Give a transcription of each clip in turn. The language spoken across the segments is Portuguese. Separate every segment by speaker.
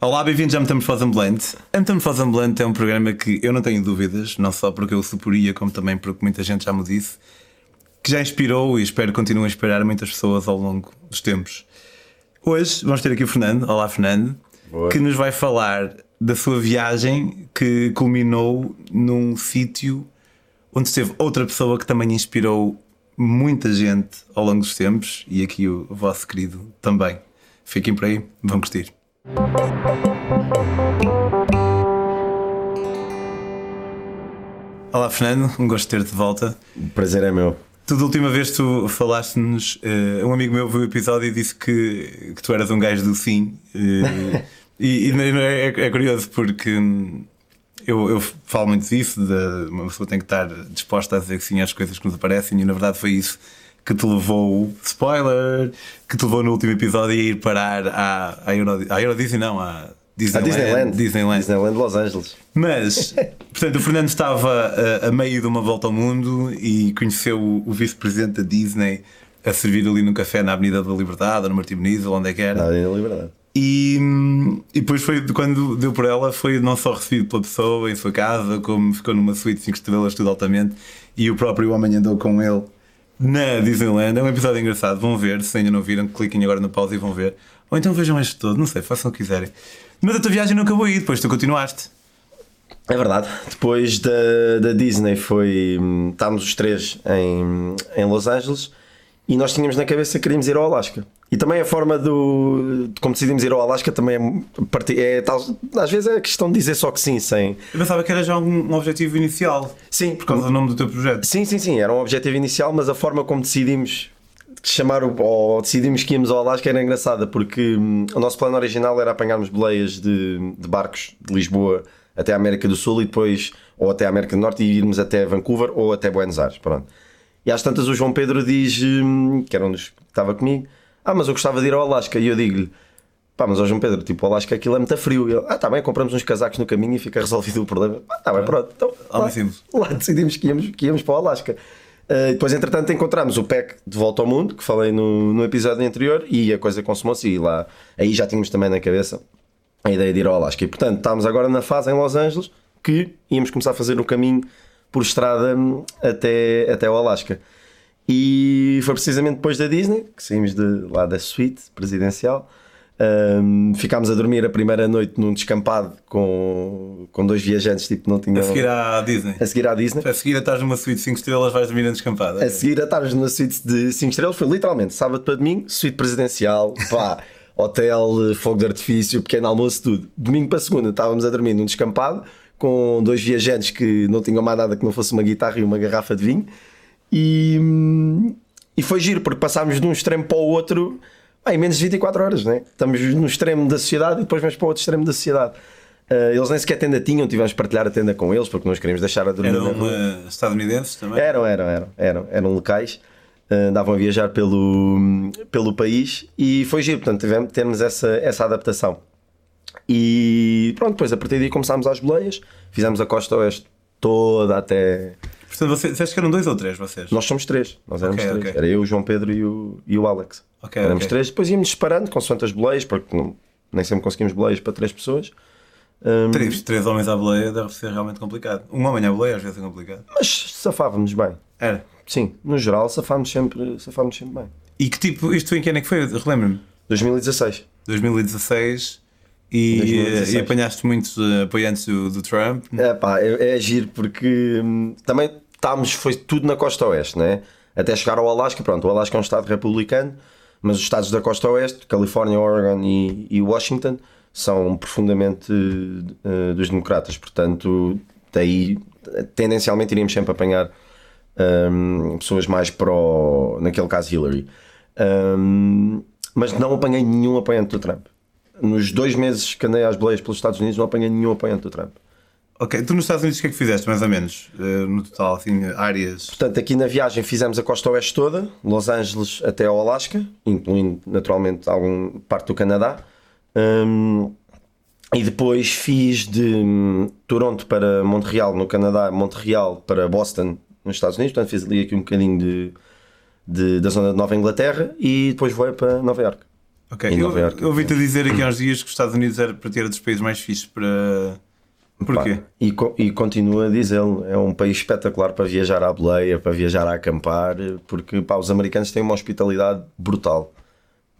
Speaker 1: Olá, bem-vindos a Metamorfose Ambulante. A Metamorfose Ambulante é um programa que eu não tenho dúvidas, não só porque eu suporia, como também porque muita gente já me disse, que já inspirou e espero que continue a inspirar muitas pessoas ao longo dos tempos. Hoje vamos ter aqui o Fernando. Olá, Fernando,
Speaker 2: Boa.
Speaker 1: que nos vai falar da sua viagem que culminou num sítio onde esteve outra pessoa que também inspirou muita gente ao longo dos tempos e aqui o vosso querido também. Fiquem por aí, vão curtir. Olá Fernando, um gosto de ter-te de volta.
Speaker 2: O prazer é meu.
Speaker 1: Tu da última vez tu falaste-nos, eh, um amigo meu viu o episódio e disse que, que tu eras um gajo do sim. eh, e, e é, é curioso porque hum, eu, eu falo muito disso, de uma pessoa tem que estar disposta a dizer que sim às coisas que nos aparecem e na verdade foi isso que te levou, spoiler, que te levou no último episódio a ir parar à, à, Euro, à Euro Disney, não, à
Speaker 2: A Disneyland.
Speaker 1: Disneyland.
Speaker 2: Disneyland Los Angeles.
Speaker 1: Mas, portanto, o Fernando estava a, a meio de uma volta ao mundo e conheceu o, o vice-presidente da Disney a servir ali no café na Avenida da Liberdade, ou no Martim Benito, onde é que era.
Speaker 2: Nada em liberdade.
Speaker 1: E, e depois foi quando deu por ela, foi não só recebido pela pessoa em sua casa, como ficou numa suíte 5 estrelas, tudo altamente, e o próprio homem andou com ele na Disneyland. É um episódio engraçado, vão ver, se ainda não viram, cliquem agora no pause e vão ver. Ou então vejam este todo, não sei, façam o que quiserem. Mas a tua viagem não acabou aí, depois tu continuaste.
Speaker 2: É verdade. Depois da, da Disney foi. hum, Estávamos os três em, em Los Angeles e nós tínhamos na cabeça que queríamos ir ao Alasca. E também a forma do, de como decidimos ir ao Alasca também é, é tal, às vezes é questão de dizer só que sim, sem.
Speaker 1: Eu pensava que era já um, um objetivo inicial,
Speaker 2: Sim,
Speaker 1: por causa do nome do teu projeto.
Speaker 2: Sim, sim, sim, era um objetivo inicial, mas a forma como decidimos chamar o, ou decidimos que íamos ao Alasca era engraçada, porque hum, o nosso plano original era apanharmos boleias de, de barcos de Lisboa até a América do Sul e depois, ou até a América do Norte, e irmos até Vancouver ou até Buenos Aires. Pronto. E às tantas o João Pedro diz, hum, que era um dos que estava comigo, ah, mas eu gostava de ir ao Alasca. E eu digo-lhe, pá, mas ó João Pedro, tipo, o Alasca aquilo é muito frio. E ele, ah, tá bem, compramos uns casacos no caminho e fica resolvido o problema. Ah, tá bem, pronto. Então, lá,
Speaker 1: Alvíssimo.
Speaker 2: lá decidimos que íamos, que íamos para o Alasca. Uh, depois, entretanto, encontramos o PEC de volta ao mundo, que falei no, no episódio anterior, e a coisa consumou-se. E lá, aí já tínhamos também na cabeça a ideia de ir ao Alasca. E portanto, estávamos agora na fase em Los Angeles que íamos começar a fazer o caminho por estrada hum, até, até o Alasca. E foi precisamente depois da Disney que saímos de, lá da suíte presidencial. Hum, ficámos a dormir a primeira noite num descampado com, com dois viajantes, tipo, não tinham.
Speaker 1: A seguir à Disney.
Speaker 2: a seguir à Disney.
Speaker 1: A seguir a estás numa suíte de 5 estrelas, vais dormir na descampada.
Speaker 2: A seguir a estarmos na suíte de 5 estrelas foi literalmente sábado para domingo, suíte presidencial, pá, hotel, fogo de artifício, pequeno almoço, tudo. Domingo para segunda estávamos a dormir num descampado com dois viajantes que não tinham mais nada que não fosse uma guitarra e uma garrafa de vinho. E, e foi giro, porque passámos de um extremo para o outro em menos de 24 horas, né? Estamos no extremo da sociedade e depois vamos para o outro extremo da sociedade. Ah, eles nem sequer tenda tinham, tivemos de partilhar a tenda com eles porque nós queríamos deixar a dormir
Speaker 1: Eram uh, estadunidenses também?
Speaker 2: Eram, eram, eram, eram, eram locais, eh, andavam a viajar pelo, pelo país e foi giro, portanto tivemos, temos essa, essa adaptação. E pronto, depois a partir daí começámos às boleias, fizemos a costa oeste toda até.
Speaker 1: Portanto, você, disseste que eram dois ou três vocês?
Speaker 2: Nós somos três, nós éramos
Speaker 1: Ok,
Speaker 2: três.
Speaker 1: ok.
Speaker 2: Era eu, o João Pedro e o, e o Alex.
Speaker 1: Ok,
Speaker 2: éramos três, depois íamos disparando consoante as boleias, porque não- nem sempre conseguimos boleias para três pessoas. Hum,
Speaker 1: Três, três homens à boleia deve ser realmente complicado. Um homem à boleia às vezes é complicado.
Speaker 2: mas safávamos bem.
Speaker 1: Era.
Speaker 2: Sim, no geral safámos sempre, safámos sempre bem.
Speaker 1: E que tipo, isto em que ano é que foi? Relembra-me.
Speaker 2: 2016.
Speaker 1: 2016 e,
Speaker 2: 2016.
Speaker 1: e apanhaste muitos uh, apoiantes do, do Trump.
Speaker 2: É pá, é, é giro porque hum, também estávamos, foi tudo na costa oeste, né? Até chegar ao Alasca, pronto, o Alasca é um estado republicano, mas os estados da costa oeste, Califórnia, Oregon e, e Washington, são profundamente eh, dos democratas, portanto, daí tendencialmente iríamos sempre apanhar hum, pessoas mais pró, naquele caso, Hillary. Hum, mas não apanhei nenhum apoiante do Trump. Nos dois meses que andei às boleias pelos Estados Unidos, não apanhei nenhum apoiante do Trump.
Speaker 1: Ok, tu nos Estados Unidos o que é que fizeste, mais ou menos? Uh, no total, assim, áreas.
Speaker 2: Portanto, aqui na viagem fizemos a costa oeste toda, Los Angeles até ao Alasca, incluindo naturalmente algum parte do Canadá. Hum, e depois fiz de hum, Toronto para Montreal, no Canadá, Montreal para Boston, nos Estados Unidos. Portanto, fiz ali aqui um bocadinho de, de- da zona de Nova Inglaterra e depois voei para Nova York.
Speaker 1: Ok,
Speaker 2: em
Speaker 1: eu,
Speaker 2: Nova Iorque.
Speaker 1: eu ouvi-te dizer aqui há uns dias que os Estados Unidos era para ter dos países mais fixes para. Porquê?
Speaker 2: Pá, e, co- e continuo a dizê-lo, é um país espetacular para viajar à boleia, para viajar a acampar, porque pá, os americanos têm uma hospitalidade brutal.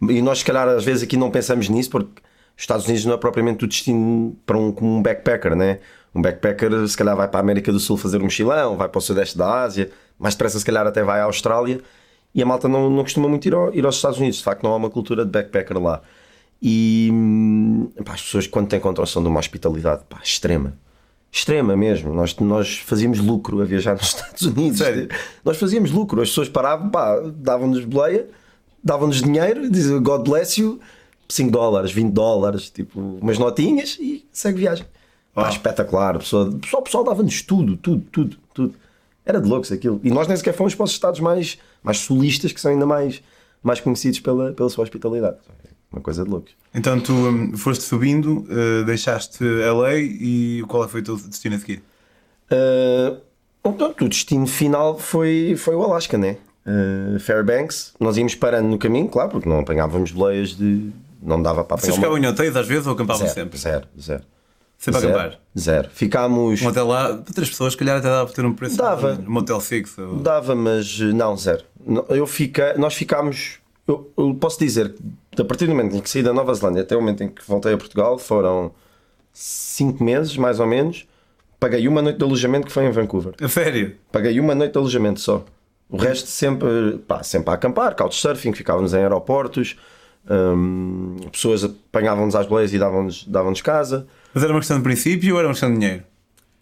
Speaker 2: E nós, se calhar, às vezes aqui não pensamos nisso, porque os Estados Unidos não é propriamente o destino para um, um backpacker, né? Um backpacker, se calhar, vai para a América do Sul fazer um mochilão, vai para o Sudeste da Ásia, mais depressa, se calhar, até vai à Austrália. E a malta não, não costuma muito ir, ao- ir aos Estados Unidos, de facto, não há uma cultura de backpacker lá. E hum, pá, as pessoas, quando têm contra são de uma hospitalidade pá, extrema. Extrema mesmo. Nós, nós fazíamos lucro a viajar nos Estados Unidos.
Speaker 1: Sério?
Speaker 2: Nós fazíamos lucro. As pessoas paravam, pá, davam-nos boleia, davam-nos dinheiro, diziam God bless you, 5 dólares, 20 dólares, tipo, umas notinhas e segue viagem. Pá, espetacular. O pessoal, pessoal, o pessoal dava-nos tudo, tudo, tudo, tudo. Era de loucos aquilo. E nós nem sequer fomos para os estados mais, mais sulistas, que são ainda mais, mais conhecidos pela, pela sua hospitalidade. Uma coisa de loucos.
Speaker 1: Então tu hum, foste subindo, eh, deixaste LA e qual foi o teu destino a seguir?
Speaker 2: Uh, portanto, o destino final foi, foi o Alasca, né? Uh, Fairbanks, nós íamos parando no caminho, claro, porque não apanhávamos boleias de. Não dava para
Speaker 1: Vocês
Speaker 2: apanhar.
Speaker 1: ficavam em hotéis às vezes ou acampavam
Speaker 2: zero,
Speaker 1: sempre?
Speaker 2: zero, zero.
Speaker 1: Sempre a
Speaker 2: zero,
Speaker 1: acampar?
Speaker 2: Zero. Ficámos.
Speaker 1: Um hotel lá, para três pessoas, se calhar até dava para ter um preço.
Speaker 2: Dava.
Speaker 1: Um motel fixo. ou-
Speaker 2: Dava, mas uh, não, zero. Eu fica, nós ficámos. Eu, eu posso dizer que a partir do momento em que saí da Nova Zelândia até o momento em que voltei a Portugal foram cinco meses, mais ou menos. Paguei uma noite de alojamento que foi em Vancouver.
Speaker 1: A sério?
Speaker 2: Paguei uma noite de alojamento só. O resto sempre, pá, sempre a acampar, couchsurfing, ficávamos em aeroportos, hum, pessoas apanhavam-nos às boleias e davam-nos davam casa.
Speaker 1: Mas era uma questão de princípio ou era uma questão de dinheiro?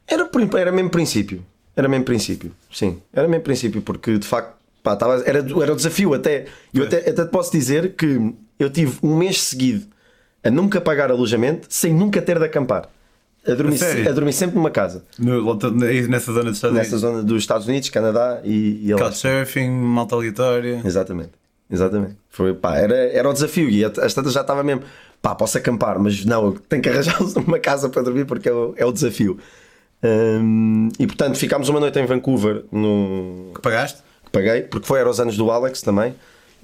Speaker 2: Era, era mesmo princípio. Era mesmo princípio. Sim, era mesmo princípio, porque de facto pá, tava, era, era o desafio até. Eu até, até te posso dizer que eu tive um mês seguido a nunca pagar alojamento sem nunca ter de acampar. A dormir,
Speaker 1: A
Speaker 2: a dormir sempre numa casa.
Speaker 1: No- nessa zona dos Estados
Speaker 2: Nessa
Speaker 1: Unidos?
Speaker 2: zona dos Estados Unidos, Canadá e, e.
Speaker 1: Couchsurfing, malta aleatória.
Speaker 2: Exatamente, exatamente. Foi, pá, era, era o desafio e às tantas já estava mesmo, pá, posso acampar, mas não, tenho que arranjar uma casa para dormir porque é o, é o desafio. Hum, e portanto ficámos uma noite em Vancouver, no,
Speaker 1: Pagaste?
Speaker 2: que paguei, porque foi era os anos do Alex também.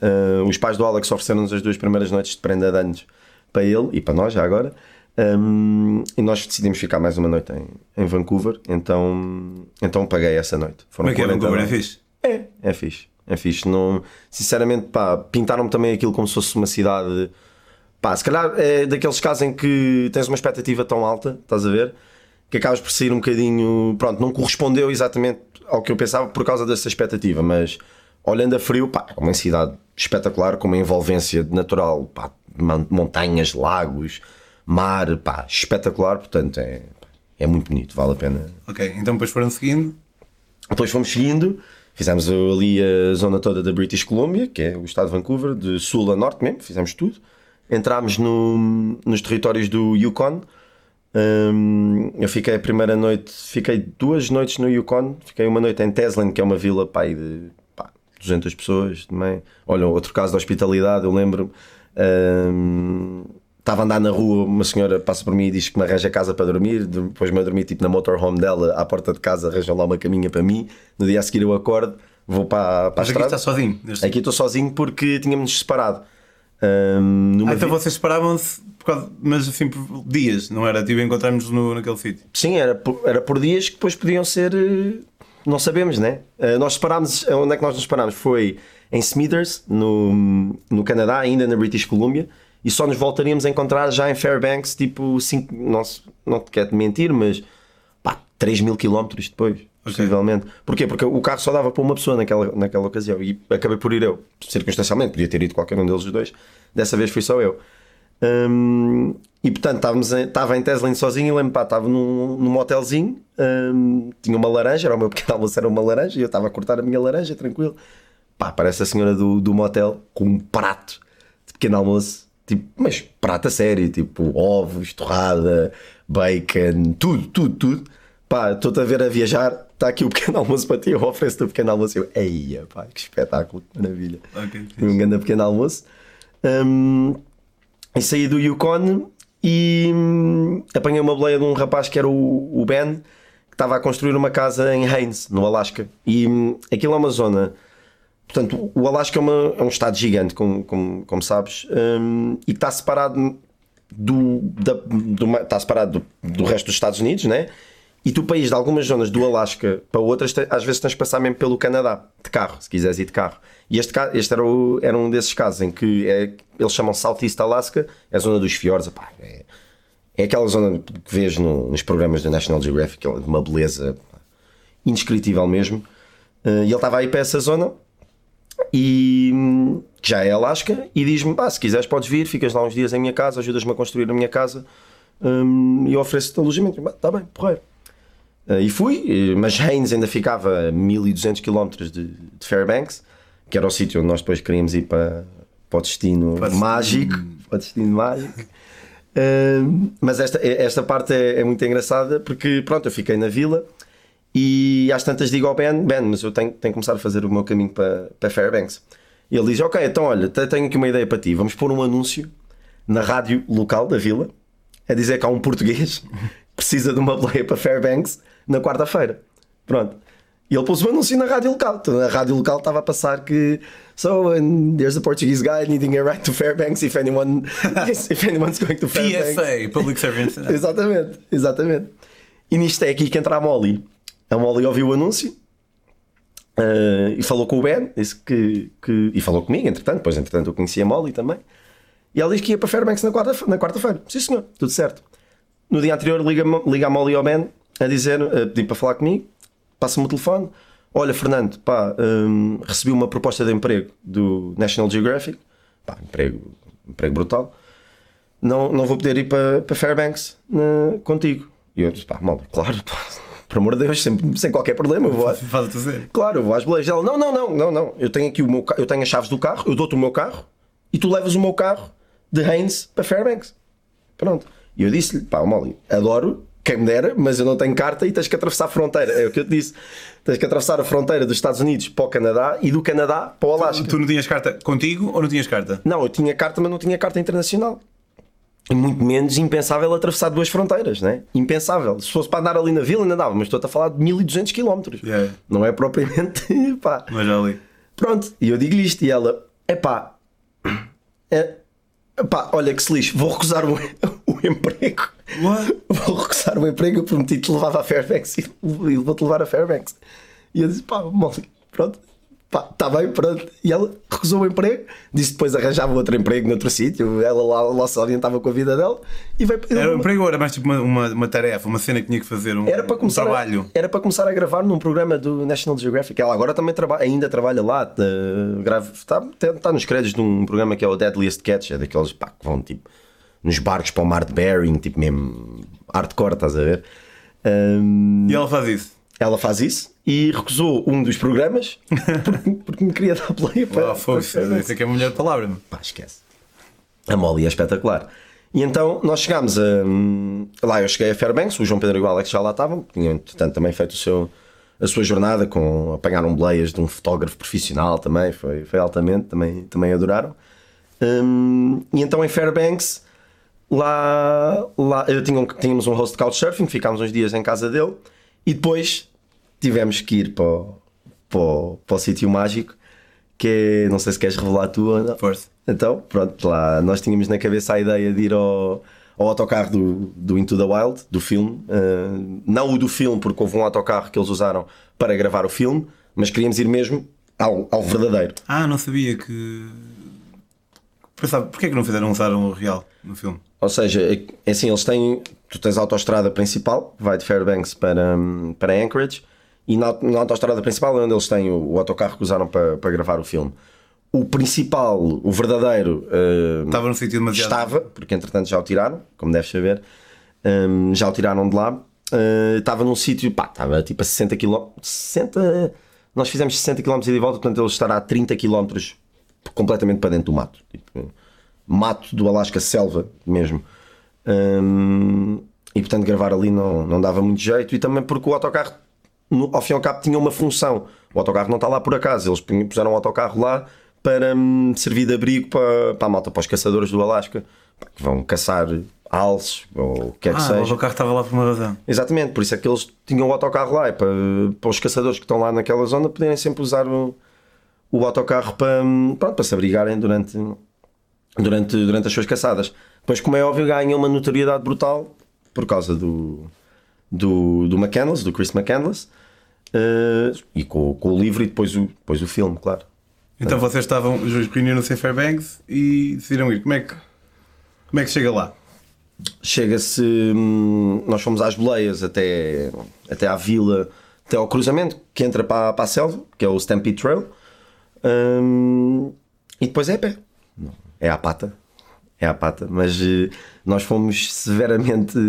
Speaker 2: Uh, os pais do Alex ofereceram-nos as duas primeiras noites de prenda de anos para ele e para nós já agora. Um, e nós decidimos ficar mais uma noite em, em Vancouver, então, então paguei essa noite.
Speaker 1: Como é que é
Speaker 2: 40
Speaker 1: Vancouver? É fixe?
Speaker 2: É, é fixe. É fixe. Não, sinceramente, pá, pintaram-me também aquilo como se fosse uma cidade. Pá, se calhar é daqueles casos em que tens uma expectativa tão alta, estás a ver? Que acabas por sair um bocadinho. Pronto, não correspondeu exatamente ao que eu pensava por causa dessa expectativa, mas olhando a frio, pá, é uma cidade espetacular, com uma envolvência natural, pá, mon- montanhas, lagos, mar, pá, espetacular, portanto é, é muito bonito, vale a pena
Speaker 1: Ok, então depois foram seguindo.
Speaker 2: depois fomos seguindo, fizemos ali a zona toda da British Columbia, que é o estado de Vancouver, de sul a norte mesmo, fizemos tudo. Entrámos no- nos territórios do Yukon. Hum, eu fiquei a primeira noite, fiquei duas noites no Yukon. Fiquei uma noite em Teslin, que é uma vila pai, de pá, 200 pessoas também. Olha, outro caso de hospitalidade, eu lembro. hum, Estava a andar na rua, uma senhora passa por mim e diz que me arranja casa para dormir. Depois me dormi tipo na motorhome dela, à porta de casa, arranjam lá uma caminha para mim. No dia a seguir eu acordo, vou para, para a
Speaker 1: Mas aqui
Speaker 2: estrada.
Speaker 1: está sozinho.
Speaker 2: Aqui estou sozinho porque tínhamos separado. Numa
Speaker 1: Ah, então
Speaker 2: vi-
Speaker 1: vocês separavam-se, mas assim por dias, não era tipo encontrarmos no, naquele sítio.
Speaker 2: Sim, era por, era por dias que depois podiam ser. eh, Não sabemos, né? Eh, Nós separámos. Onde é que nós nos separámos? Foi em Smithers, no, no Canadá, ainda na British Columbia, e só nos voltaríamos a encontrar já em Fairbanks, tipo, cinco, não, não te quero mentir, mas pá, 3 mil quilómetros depois, possivelmente. Porquê? Porque o carro só dava para uma pessoa naquela, naquela ocasião e acabei por ir eu, circunstancialmente, podia ter ido qualquer um deles os dois, dessa vez fui só eu. Hum, e portanto estávamos em- estava em Teslin sozinho e lembro, pá, estava num, num motelzinho, hum, tinha uma laranja, era o meu pequeno almoço, era uma laranja, e eu estava a cortar a minha laranja, tranquilo. Pá, aparece a senhora do, do motel com um prato de pequeno almoço, tipo, mas prato a sério, tipo ovos, torrada, bacon, tudo, tudo, tudo. Pá, estou-te a ver a viajar, está aqui o pequeno almoço para ti, eu ofereço-te o pequeno almoço. Eu, eia, pá, que espetáculo, que maravilha.
Speaker 1: Ok,
Speaker 2: Foi um grande pequeno almoço. Hum, e saí do Yukon e hum, apanhei uma boleia de um rapaz que era o, o Ben, que estava a construir uma casa em Haines, no Alasca. E hum, aquilo é uma zona portanto, o Alasca é, uma- é um estado gigante, como, como, como sabes, hum, e está separado do, da- do está separado do, do resto dos Estados Unidos, né? E tu, país de algumas zonas do Alasca para outras, às vezes tens de passar mesmo pelo Canadá, de carro, se quiseres ir de carro. E este, este era, o- era um desses casos em que é- eles chamam Southeast Alaska, é a zona dos fiordes, é, é aquela zona que vês no- nos programas da National Geographic, de uma beleza indescritível mesmo. Eh, e ele estava aí para essa zona e hum, já é Alasca e diz-me: pá, se quiseres podes vir, ficas lá uns dias em minha casa, ajudas-me a construir a minha casa hum, e ofereço-te alojamento. Está bem, porreiro. Eh, e fui, eh, mas Haynes ainda ficava a 1200 km de, de Fairbanks, que era o sítio onde nós depois queríamos ir para, para o destino
Speaker 1: Para-
Speaker 2: mágico. Para o destino mágico. Hum, mas esta, esta parte é, é muito engraçada porque pronto, eu fiquei na vila e às tantas digo ao Ben, Ben, mas eu tenho, tenho que começar a fazer o meu caminho para, para Fairbanks. E ele diz: Ok, então olha, te- tenho aqui uma ideia para ti. Vamos pôr um anúncio na rádio local da vila a dizer que há um português que precisa de uma boleia para Fairbanks na quarta-feira. Pronto. E ele pôs um anúncio na rádio local. Então, a rádio local estava a passar que So, and there's a Portuguese guy needing a ride to Fairbanks if anyone if anyone's going to Fairbanks.
Speaker 1: PSA, Public Service.
Speaker 2: Exatamente, exatamente. E nisto é aqui que entra a Molly. A Molly ouviu o anúncio eh, e falou com o Ben, disse que, que- e falou comigo, entretanto, depois entretanto eu conheci a Molly também. E ela disse que ia para Fairbanks na quarta- na quarta-feira. Sim, senhor, tudo certo. No dia anterior liga, liga a Molly ao Ben a dizer, a pedir para falar comigo, passa-me o telefone. Olha, Fernando, pá, hum, recebi uma proposta de emprego do National Geographic, pá, emprego, emprego brutal não, não vou poder ir para, para Fairbanks né, contigo. E eu disse, pá, mal, claro, pá, por amor de Deus, sem, sem qualquer problema, eu vou.
Speaker 1: Faz-te dizer.
Speaker 2: Claro, eu vou às boleias. Ela, não, não, não, não, não. Eu tenho aqui o meu eu tenho as chaves do carro, eu dou-te o meu carro e tu levas o meu carro de Haynes para Fairbanks. Pronto. E eu disse-lhe, pá, Molly, adoro, quem me dera, mas eu não tenho carta e tens que atravessar a fronteira. É o que eu te disse. Tens que atravessar a fronteira dos Estados Unidos para o Canadá e do Canadá para o Alasca.
Speaker 1: Tu não tinhas carta contigo ou não tinhas carta?
Speaker 2: Não, eu tinha carta, mas não tinha carta internacional. E muito menos impensável atravessar duas fronteiras, né? Impensável. Se fosse para andar ali na vila, ainda dava, mas estou a falar de 1200 km.
Speaker 1: Yeah.
Speaker 2: Não é propriamente. pá.
Speaker 1: Mas ali.
Speaker 2: Pronto, e eu digo-lhe isto, e ela, epá, é, epá, olha que se lixe, vou recusar o, o emprego.
Speaker 1: What?
Speaker 2: Vou recusar o emprego, eu prometi te levar a Fairbanks e e vou-te levar a Fairbanks. E eu disse, pá, Molly, pronto, pá, está bem, pronto. E ela recusou o emprego, disse que depois arranjava outro emprego noutro sítio, ela lá, lá se orientava com a vida dela e veio
Speaker 1: Era um emprego ou era mais tipo uma, uma, uma tarefa, uma cena que tinha que fazer, um,
Speaker 2: era para
Speaker 1: um
Speaker 2: começar
Speaker 1: trabalho?
Speaker 2: A, era para começar a gravar num programa do National Geographic. Ela agora também trabalha, ainda trabalha lá, grava, está, está nos créditos de um programa que é o Deadliest Catch, é daqueles pá, que vão tipo nos barcos para o mar de Bering, tipo mesmo hardcore, estás a ver? Ahm,
Speaker 1: E ela faz isso.
Speaker 2: Ela faz isso e recusou um dos programas porque, porque me queria dar play para.
Speaker 1: Ah, fogo,
Speaker 2: para-
Speaker 1: isso é que é a melhor palavra.
Speaker 2: Pá, esquece. A Molly é espetacular. E então nós chegámos a. Lá eu cheguei a Fairbanks, o João Pedro e o Alex já lá estavam, tinham entretanto também feito o seu, a sua jornada com. apanharam boleias de um fotógrafo profissional também, foi, foi altamente, também, também adoraram. Hum, e então em Fairbanks, lá, lá eu tinha um- tínhamos um host de couchsurfing, ficámos uns dias em casa dele e depois tivemos que ir para o, para o, para o sítio mágico, que é, não sei se queres revelar tu ou não.
Speaker 1: Força.
Speaker 2: Então, pronto, lá nós tínhamos na cabeça a ideia de ir ao, ao autocarro do, do Into the Wild, do filme. Uh, não o do filme, porque houve um autocarro que eles usaram para gravar o filme, mas queríamos ir mesmo ao, ao verdadeiro.
Speaker 1: Ah, não sabia que. Pensava, porquê que não fizeram usaram o real no filme?
Speaker 2: Ou seja, é é assim, eles têm. Tu tens a autostrada principal, vai de Fairbanks para, hum, para Anchorage, e na, na autostrada principal é onde eles têm o, o autocarro que usaram para, para gravar o filme. O principal, o verdadeiro, uh,
Speaker 1: Estava num sítio demasiado.
Speaker 2: estava, porque entretanto já o tiraram, como deves saber, hum, já o tiraram de lá. Uh, estava num sítio, pá, estava tipo a 60 km. 60, nós fizemos 60 km de volta, portanto ele estará a 30 km completamente para dentro do mato. Tipo, mato do Alasca, selva mesmo. Hum, e portanto gravar ali não, não dava muito jeito. E também porque o autocarro, no- ao fim e ao cabo, tinha uma função. O autocarro não está lá por acaso, eles puseram o autocarro lá para hum, servir de abrigo para, para a malta, para os caçadores do Alasca, que vão caçar alces ou o que quer que
Speaker 1: Ah,
Speaker 2: seja.
Speaker 1: o carro estava lá por uma razão.
Speaker 2: Exatamente, por isso é que eles tinham o autocarro lá, é para, para os caçadores que estão lá naquela zona poderem sempre usar o, o autocarro para, pronto, para se abrigarem durante, durante, durante as suas caçadas. Depois, como é óbvio, ganham uma notoriedade brutal por causa do, do, do McCandless, do Chris McCandless, uh, e com, com o livro e depois o, depois o filme, claro.
Speaker 1: Então vocês estavam, reuniram-se em Fairbanks e decidiram ir. Como é que, como é que chega lá?
Speaker 2: Chega-se. Hum, nós fomos às boleias até, até à vila, até ao cruzamento que entra para, para a selva, que é o Stampede Trail. Hum, e depois é a pé. É à pata. É à pata. Mas uh, nós fomos severamente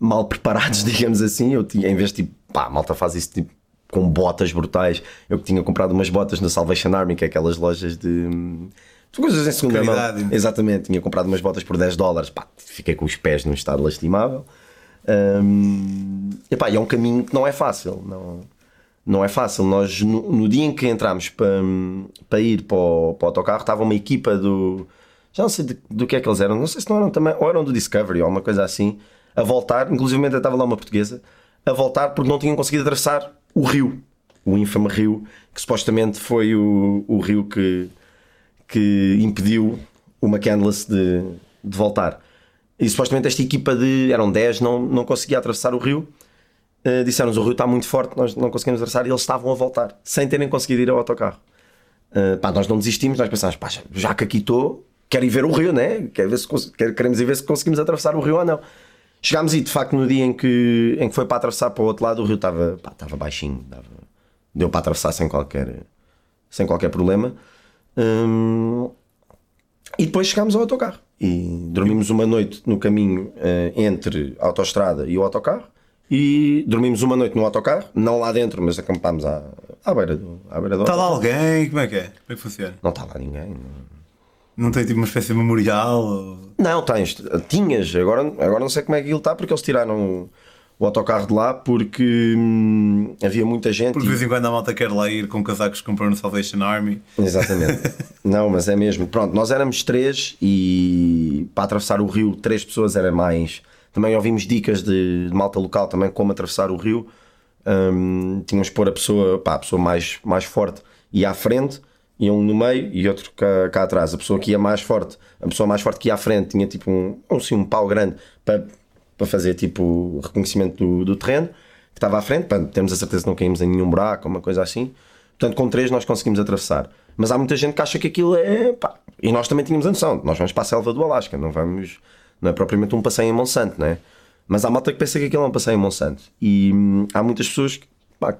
Speaker 2: mal preparados, digamos assim. Eu tinha, em vez de tipo, pá, a malta faz isso tipo com botas brutais. Eu que tinha comprado umas botas na Salvation Army, que é aquelas lojas de. Hum, coisas em segunda mão. Exatamente, tinha comprado umas botas por 10 dólares. Pá, fiquei com os pés num estado lastimável. Um, epá, e é um caminho que não é fácil. Não, não é fácil. Nós, no, no dia em que entramos para, para ir para o, para o autocarro, estava uma equipa do. Já não sei de, do que é que eles eram. Não sei se não eram também. Ou eram do Discovery ou uma coisa assim. A voltar. Inclusive estava lá uma portuguesa. A voltar porque não tinham conseguido atravessar o rio, o infame rio, que supostamente foi o, o rio que, que impediu o McCandless de, de voltar. E supostamente esta equipa de. eram 10, não, não conseguia atravessar o rio. Uh, Disseram-nos o rio está muito forte, nós não conseguimos atravessar e eles estavam a voltar, sem terem conseguido ir ao autocarro. Uh, pá, nós não desistimos, nós pensámos, pá, já que aqui estou, quero ir ver o rio, né? Quero ver se, queremos ir ver se conseguimos atravessar o rio ou não. Chegámos e de facto no dia em que, em que foi para atravessar para o outro lado, o rio estava, pá, estava baixinho, deu para atravessar sem qualquer, sem qualquer problema. Hum, e depois chegámos ao autocarro e dormimos uma noite no caminho uh, entre a autostrada e o autocarro. E dormimos uma noite no autocarro, não lá dentro, mas acampámos à, à beira do, à beira do
Speaker 1: Está lá alguém? Como é que é? Como é que funciona?
Speaker 2: Não está lá ninguém. Não.
Speaker 1: Não tem tipo uma espécie de memorial? Ou...
Speaker 2: Não, tens. Tinhas. Agora, agora não sei como é que aquilo está, porque eles tiraram o autocarro de lá porque hum, havia muita gente.
Speaker 1: Porque de vez em quando a malta quer lá ir com casacos que comprou no Salvation Army.
Speaker 2: Exatamente. não, mas é mesmo. Pronto, nós éramos três e para atravessar o rio, três pessoas era mais. Também ouvimos dicas de, de malta local também como atravessar o rio. Hum, tínhamos pôr a pessoa, pá, a pessoa mais, mais forte e à frente e um no meio e outro cá, cá, atrás. A pessoa que ia mais forte, a pessoa mais forte que ia à frente tinha tipo um, um, sim, um pau grande para, para fazer tipo reconhecimento do, do terreno que estava à frente, para termos a certeza que não caímos em nenhum buraco, uma coisa assim. Portanto, com três nós conseguimos atravessar. Mas há muita gente que acha que aquilo é. Pá, e nós também tínhamos a noção. Nós vamos para a selva do Alasca, não vamos. Não é propriamente um passeio em Monsanto, né? Mas há malta que pensa que aquilo é um passeio em Monsanto. E hum, há muitas pessoas que, pá,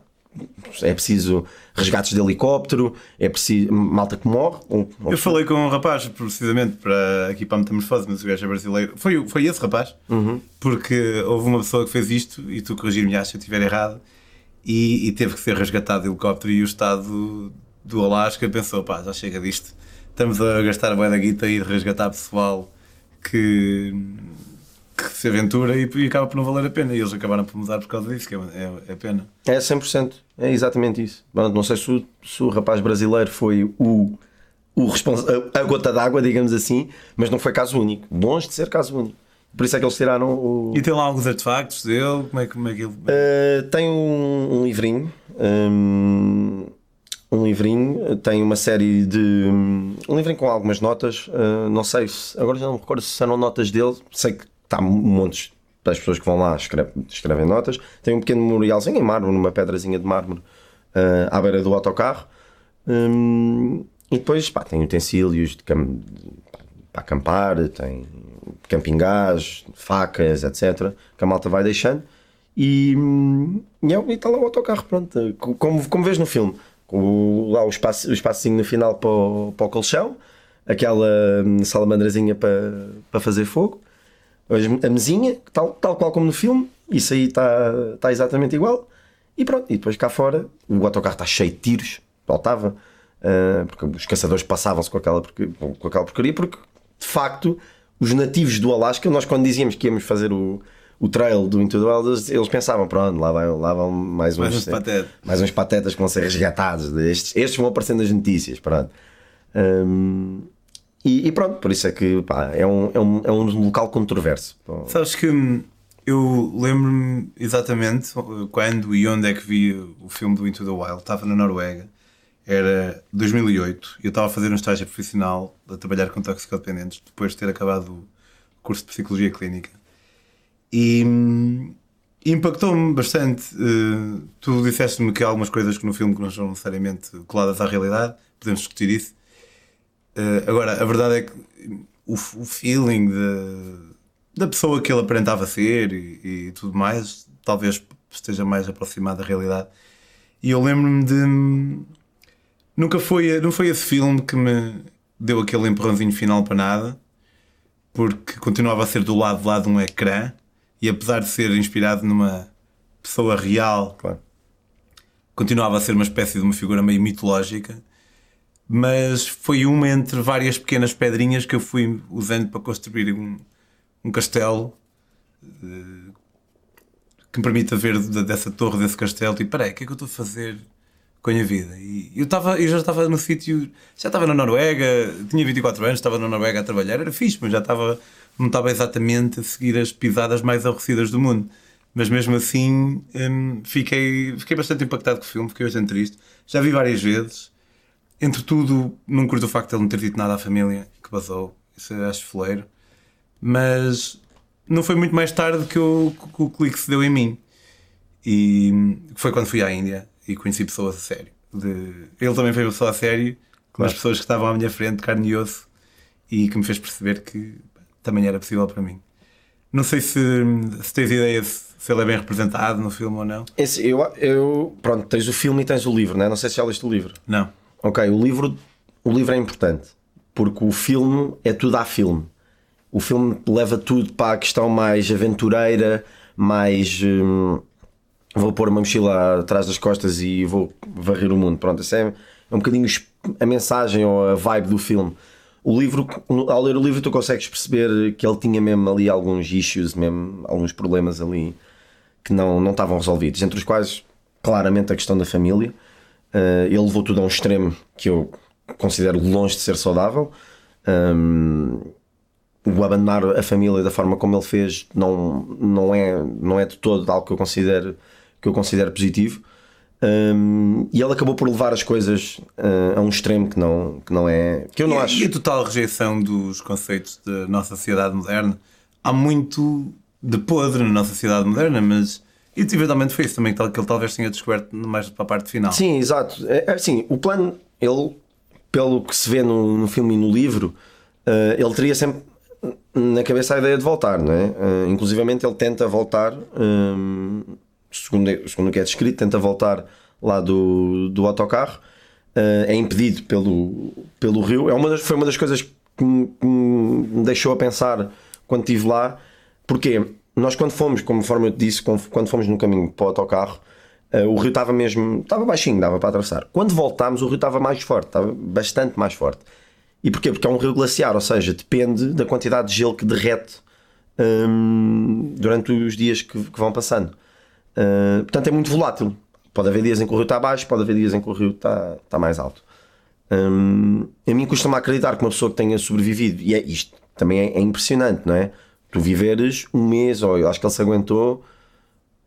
Speaker 2: é preciso resgates de helicóptero, é preciso malta que morre.
Speaker 1: Um, eu falei com um rapaz, precisamente para aqui para a metamorfose, mas o gajo é brasileiro. Foi, foi esse rapaz,
Speaker 2: uhum.
Speaker 1: porque houve uma pessoa que fez isto e tu corrigir-me se eu estiver errado e, e, teve que ser resgatado de helicóptero e o Estado do Alasca pensou: pá, já chega disto, estamos a gastar a boia da guita e resgatar pessoal que que se aventura e, e, acaba por não valer a pena. E eles acabaram por mudar por causa disso, que é, é, é pena.
Speaker 2: É 100%, é exatamente isso. Bom, não sei se o, se o rapaz brasileiro foi o, o a, a gota d'água, digamos assim, mas não foi caso único. Longe de ser caso único. Por isso é que eles tiraram o.
Speaker 1: E tem lá alguns artefactos dele? Como é, como é que ele.
Speaker 2: Uh, tem um, um livrinho. Um, um livrinho, tem uma série de. Um livrinho com algumas notas. Uh, não sei se. Agora já não me recordo se eram notas dele. Sei que está um monte das pessoas que vão lá escreve, escrevem notas. Tem um pequeno memorialzinho em mármore, numa pedrazinha de mármore uh, à beira do autocarro. Um, e depois pá, tem utensílios de cam para acampar, tem camping gás, facas, etc. Que a malta vai deixando. E, e, é, e está lá o autocarro, pronto. Como, como vês no filme, o, lá o, espaço, o espacinho no final para o, para o colchão, aquela hum, salamandrazinha para, para fazer fogo a mesinha, tal, tal qual como no filme, isso aí está tá exatamente igual. E pronto, e depois cá fora, o autocarro está cheio de tiros, faltava, uh, porque os caçadores passavam-se com aquela, com aquela porcaria, porque de facto os nativos do Alasca, nós quando dizíamos que íamos fazer o, o trail do Into the Wild, eles pensavam, pronto, lá, vai, lá vão mais uns,
Speaker 1: mais uns, patetas.
Speaker 2: mais uns patetas que vão ser resgatados, estes, estes vão aparecendo nas notícias, pronto. Um, e, e, pronto, por isso é que pá, é, um, é, um, é um local controverso.
Speaker 1: Sabes que eu lembro-me exatamente quando e onde é que vi o filme do Into the Wild. Estava na Noruega. Era 2008 e eu estava a fazer um estágio profissional a trabalhar com toxicodependentes depois de ter acabado o curso de Psicologia Clínica. E, hum, impactou-me bastante. Uh, tu disseste-me que há algumas coisas que no filme que não são necessariamente coladas à realidade, podemos discutir isso. Uh, agora, a verdade é que o, o feeling de, da pessoa que ele aparentava ser e, e, tudo mais, talvez esteja mais aproximado da realidade. E eu lembro-me de. Nunca foi, não foi esse filme que me deu aquele empurrãozinho final para nada, porque continuava a ser do lado de lá de um ecrã e apesar de ser inspirado numa pessoa real, claro. continuava a ser uma espécie de uma figura meio mitológica. Mas foi uma entre várias pequenas pedrinhas que eu fui usando para construir um, um castelo uh, que me permita ver dessa torre, desse castelo. E peraí, o que é que eu estou a fazer com a minha vida? E eu, tava, eu já estava no sítio, já estava na Noruega, tinha 24 anos, estava na Noruega a trabalhar, era fixe, mas já estava não estava exatamente a seguir as pisadas mais aborrecidas do mundo. Mas mesmo assim hum, fiquei, fiquei bastante impactado com o filme, fiquei bastante triste. Já vi várias vezes. Entretudo, não curto o facto de ele não ter dito nada à família que basou. Isso acho foleiro. Mas não foi muito mais tarde que o, que o clique se deu em mim. E foi quando fui à Índia e conheci pessoas a sério. De, ele também foi uma pessoa a sério, claro. as pessoas que estavam à minha frente, carne e osso, e que me fez perceber que também era possível para mim. Não sei se, se tens ideia se ele é bem representado no filme ou não.
Speaker 2: Esse, eu, eu, pronto, tens o filme e tens o livro, não é? Não sei se já leste o livro.
Speaker 1: Não.
Speaker 2: Ok, o livro, o livro é importante porque o filme é tudo a filme. O filme leva tudo para a questão mais aventureira, mais. Hum, vou pôr uma mochila atrás das costas e vou varrer o mundo. Pronto, isso é, é um bocadinho a mensagem ou a vibe do filme o livro, ao ler o livro, tu consegues perceber que ele tinha mesmo ali alguns issues, mesmo alguns problemas ali que não, não estavam resolvidos, entre os quais, claramente, a questão da família. Uh, ele levou tudo a um extremo que eu considero longe de ser saudável. Um, o abandonar a família da forma como ele fez não, não, é, não é de todo algo que eu considero, que eu considero positivo. Um, e ele acabou por levar as coisas uh, a um extremo que não, que não é. que eu não
Speaker 1: e,
Speaker 2: acho.
Speaker 1: E a total rejeição dos conceitos da nossa sociedade moderna. Há muito de podre na nossa sociedade moderna, mas eventualmente foi isso também que ele talvez tenha descoberto mais para a parte final.
Speaker 2: Sim, exato. É, é, assim, o plano, ele, pelo que se vê no, no filme e no livro, uh, ele teria sempre na cabeça a ideia de voltar, não é? Uh, inclusivamente ele tenta voltar. Um, segundo, segundo o que é descrito, tenta voltar lá do, do autocarro, uh, é impedido pelo, pelo rio. É uma das, foi uma das coisas que me, que me deixou a pensar quando estive lá, porque nós quando fomos, conforme eu te disse, quando fomos no caminho para o autocarro, uh, o rio estava mesmo, estava baixinho, dava para atravessar. Quando voltámos, o rio estava mais forte, estava bastante mais forte. E porquê? Porque é um rio glaciar, ou seja, depende da quantidade de gelo que derrete um, durante os dias que, que vão passando. Uh, portanto, é muito volátil. Pode haver dias em que o rio está baixo, pode haver dias em que o rio está, está mais alto. Um, a mim custa-me acreditar que uma pessoa que tenha sobrevivido, e é isto também é, é, impressionante, não é? Tu viveres um mês, ou eu acho que ele se aguentou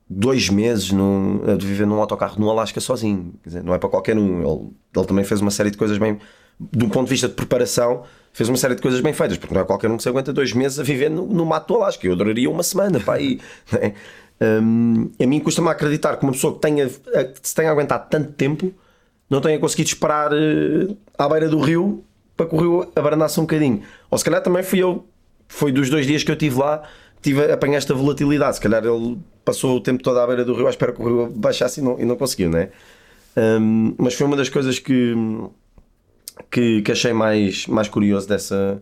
Speaker 2: dois meses num, viver num autocarro no Alasca sozinho. Dizer, não é para qualquer um. Ele, ele, também fez uma série de coisas bem. Do ponto de vista de preparação, fez uma série de coisas bem feitas, porque não é qualquer um que se aguenta dois meses a viver no, no mato do Alasca. Eu adoraria uma semana para aí. É? Um, a mim custa-me acreditar que uma pessoa que tenha, que se tenha aguentado tanto tempo não tenha conseguido esperar uh, à beira do rio para que o rio abrandasse um bocadinho. Ou se calhar também fui eu, foi dos dois dias que eu estive lá, tive, apanhei esta volatilidade. Se calhar ele passou o tempo todo à beira do rio à espera que o rio baixasse e não, e não conseguiu, não é? Um, mas foi uma das coisas que, que, que, achei mais, mais curioso dessa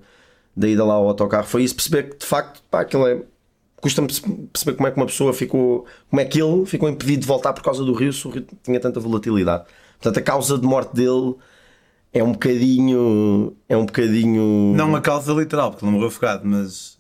Speaker 2: da ida lá ao autocarro. Foi isso, perceber que de facto pá, aquilo é custa-me perceber como é que uma pessoa ficou, como é que ele ficou impedido de voltar por causa do rio se o rio tinha tanta volatilidade. Portanto, a causa de morte dele é um bocadinho. É um bocadinho.
Speaker 1: Não a causa literal, porque ele morreu afogado, mas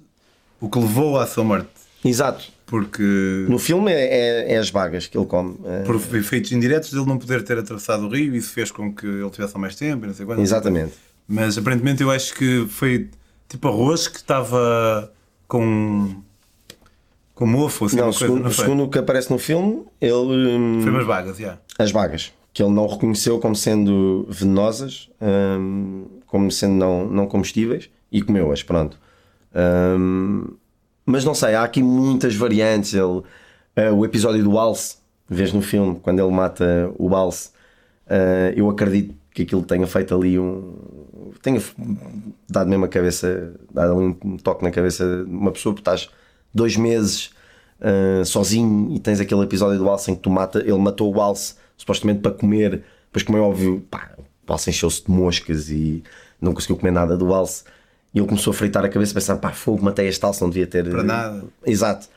Speaker 1: o que levou à sua morte.
Speaker 2: Exato.
Speaker 1: Porque.
Speaker 2: No filme é, é, é as vagas que ele come. É...
Speaker 1: Por efeitos indiretos dele não poder ter atravessado o rio, isso fez com que ele tivesse mais tempo, não sei quando.
Speaker 2: Exatamente.
Speaker 1: Mas aparentemente eu acho que foi tipo arroz que estava com com mofo, assim,
Speaker 2: não, segundo, coisa, não segundo o que aparece no filme, ele.
Speaker 1: Foi umas vagas, já. Yeah.
Speaker 2: As vagas. que ele não reconheceu como sendo venenosas, hum, como sendo não, não combustíveis, e comeu-as, pronto. Hum, mas não sei, há aqui muitas variantes. Ele, uh, o episódio do Alce, vês no filme, quando ele mata o Alce, uh, eu acredito que aquilo tenha feito ali um. tenha dado mesmo a cabeça, dado ali um toque na cabeça de uma pessoa, porque estás dois meses uh, sozinho e tens aquele episódio do Alce em que tu mata, ele matou o Alce supostamente para comer, depois, como é óbvio, pá, o Alce encheu-se de moscas e não conseguiu comer nada do Alce. E ele começou a fritar a cabeça, pensando, pá, fogo, matei este alce, não devia ter.
Speaker 1: Para nada.
Speaker 2: Exato.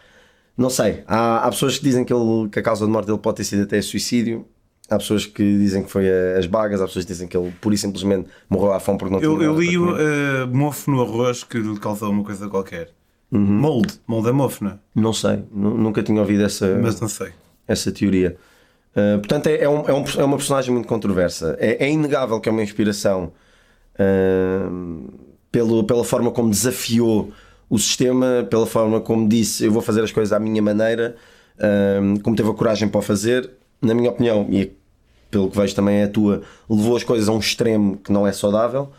Speaker 2: Não sei. Há, há pessoas que dizem que, ele, que a causa de morte dele pode ter sido até suicídio. Há pessoas que dizem que foi as bagas, há pessoas que dizem que ele pura e simplesmente morreu à fome porque não tinha
Speaker 1: Eu, eu li o uh, mofo no arroz que lhe causou uma coisa qualquer. Mold. Mold é não é?
Speaker 2: Não sei, nu- nunca tinha ouvido essa,
Speaker 1: Mas não sei.
Speaker 2: essa teoria. Uh, portanto, é, é, um- é um- é uma personagem muito controversa. É, é inegável que é uma inspiração uh, pelo, pela forma como desafiou o sistema, pela forma como disse eu vou fazer as coisas à minha maneira, uh, como teve a coragem para o fazer. Na minha opinião, e pelo que vejo também é a tua, levou as coisas a um extremo que não é saudável.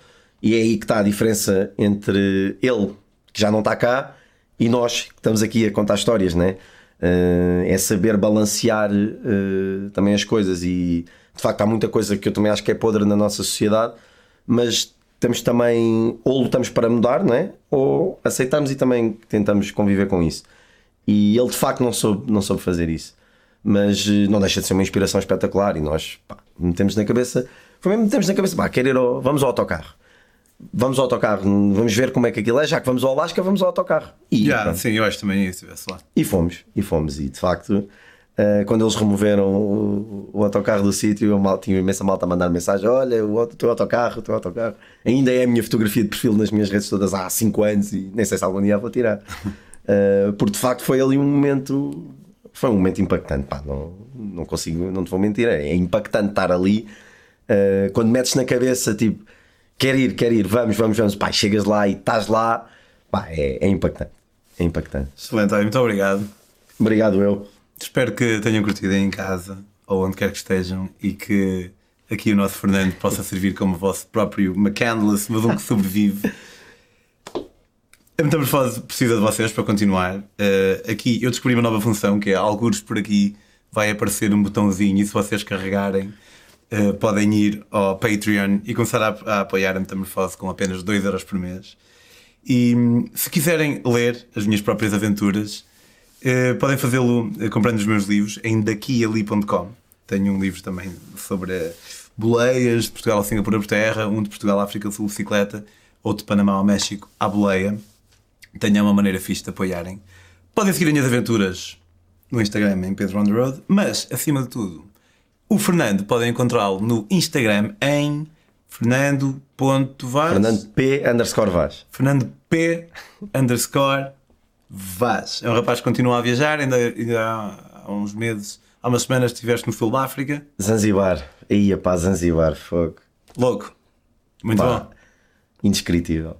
Speaker 2: E é aí que está a diferença entre ele, que já não está cá, e nós, que estamos aqui a contar histórias, né? Uh, é saber balancear uh, também as coisas. E de facto, há muita coisa que eu também acho que é podre na nossa sociedade, mas temos também, ou lutamos para mudar, né? ou aceitamos e também tentamos conviver com isso. E ele de facto não soube, não soube fazer isso mas eh, não deixa de ser uma inspiração espetacular e nós pá, metemos na cabeça, foi mesmo metemos na cabeça, pá, quer ir ao, vamos ao autocarro. Vamos ao autocarro, vamos ver como é que aquilo é, já que vamos ao Alasca, vamos ao autocarro. E, pronto,
Speaker 1: sim, eu acho também isso, lá.
Speaker 2: e fomos, e fomos, e de facto, eh, quando eles removeram o, o autocarro do sítio, mal- tinha imensa malta a mandar mensagem: Olha, o, o teu autocarro, o teu autocarro. Ainda é a minha fotografia de perfil nas minhas redes todas há 5 anos e nem sei se algum dia vou tirar. Eh, porque de facto foi ali um momento, foi um momento impactante. Pá, não, não consigo, não te vou mentir, é impactante estar ali. eh, quando metes na cabeça, tipo, quer ir, quer ir, vamos, vamos, vamos, pá, chegas lá e estás lá, pá, é, é impactante. É impactante.
Speaker 1: Excelente, olha, muito obrigado.
Speaker 2: Obrigado, eu.
Speaker 1: Espero que tenham curtido aí em casa ou onde quer que estejam e que aqui o nosso Fernando possa servir como o vosso próprio McCandless, mas um que sobrevive. A Metamorfose precisa de vocês para continuar. Eh, aqui eu descobri uma nova função que é alguns por aqui vai aparecer um botãozinho e se vocês carregarem eh, podem ir ao Patreon e começar a, a apoiar a Metamorfose com apenas 2€ euros por mês. E hum, se quiserem ler as minhas próprias aventuras, eh, podem fazê-lo eh, comprando os meus livros em daquiali.com. Tenho um livro também sobre boleias de Portugal a Singapura por terra, um de Portugal à África do Sul bicicleta, outro de Panamá ao México à boleia. Tenho uma maneira fixe de apoiarem. Podem seguir as minhas aventuras no Instagram em Pedro on the Road, mas acima de tudo, o Fernando podem encontrá-lo no Instagram em fernando.vaz.
Speaker 2: Fernando P. underscore Vaz.
Speaker 1: Fernando P. underscore Vaz. É um rapaz que continua a viajar, ainda, ainda há, há uns meses, há umas semanas estiveste no Sul da África.
Speaker 2: Zanzibar. Aí, pá, Zanzibar, fogo.
Speaker 1: Louco. Muito
Speaker 2: Pá,
Speaker 1: bom.
Speaker 2: Indescritível.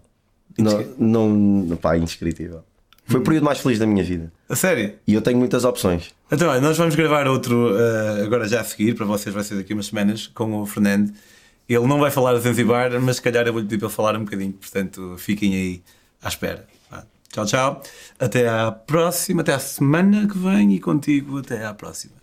Speaker 2: Não, não, pá, indescritível. Foi o período mais feliz da minha vida.
Speaker 1: A sério?
Speaker 2: E eu tenho muitas opções.
Speaker 1: Então, olha, nós vamos gravar outro eh, agora já a seguir, para vocês vai ser daqui a umas semanas, com o Fernando. Ele não vai falar de Zanzibar, mas se calhar eu vou-lhe pedir para ele falar um bocadinho, portanto fiquem aí à espera. Tchau, tchau. Até à próxima, até à semana que vem e contigo até à próxima.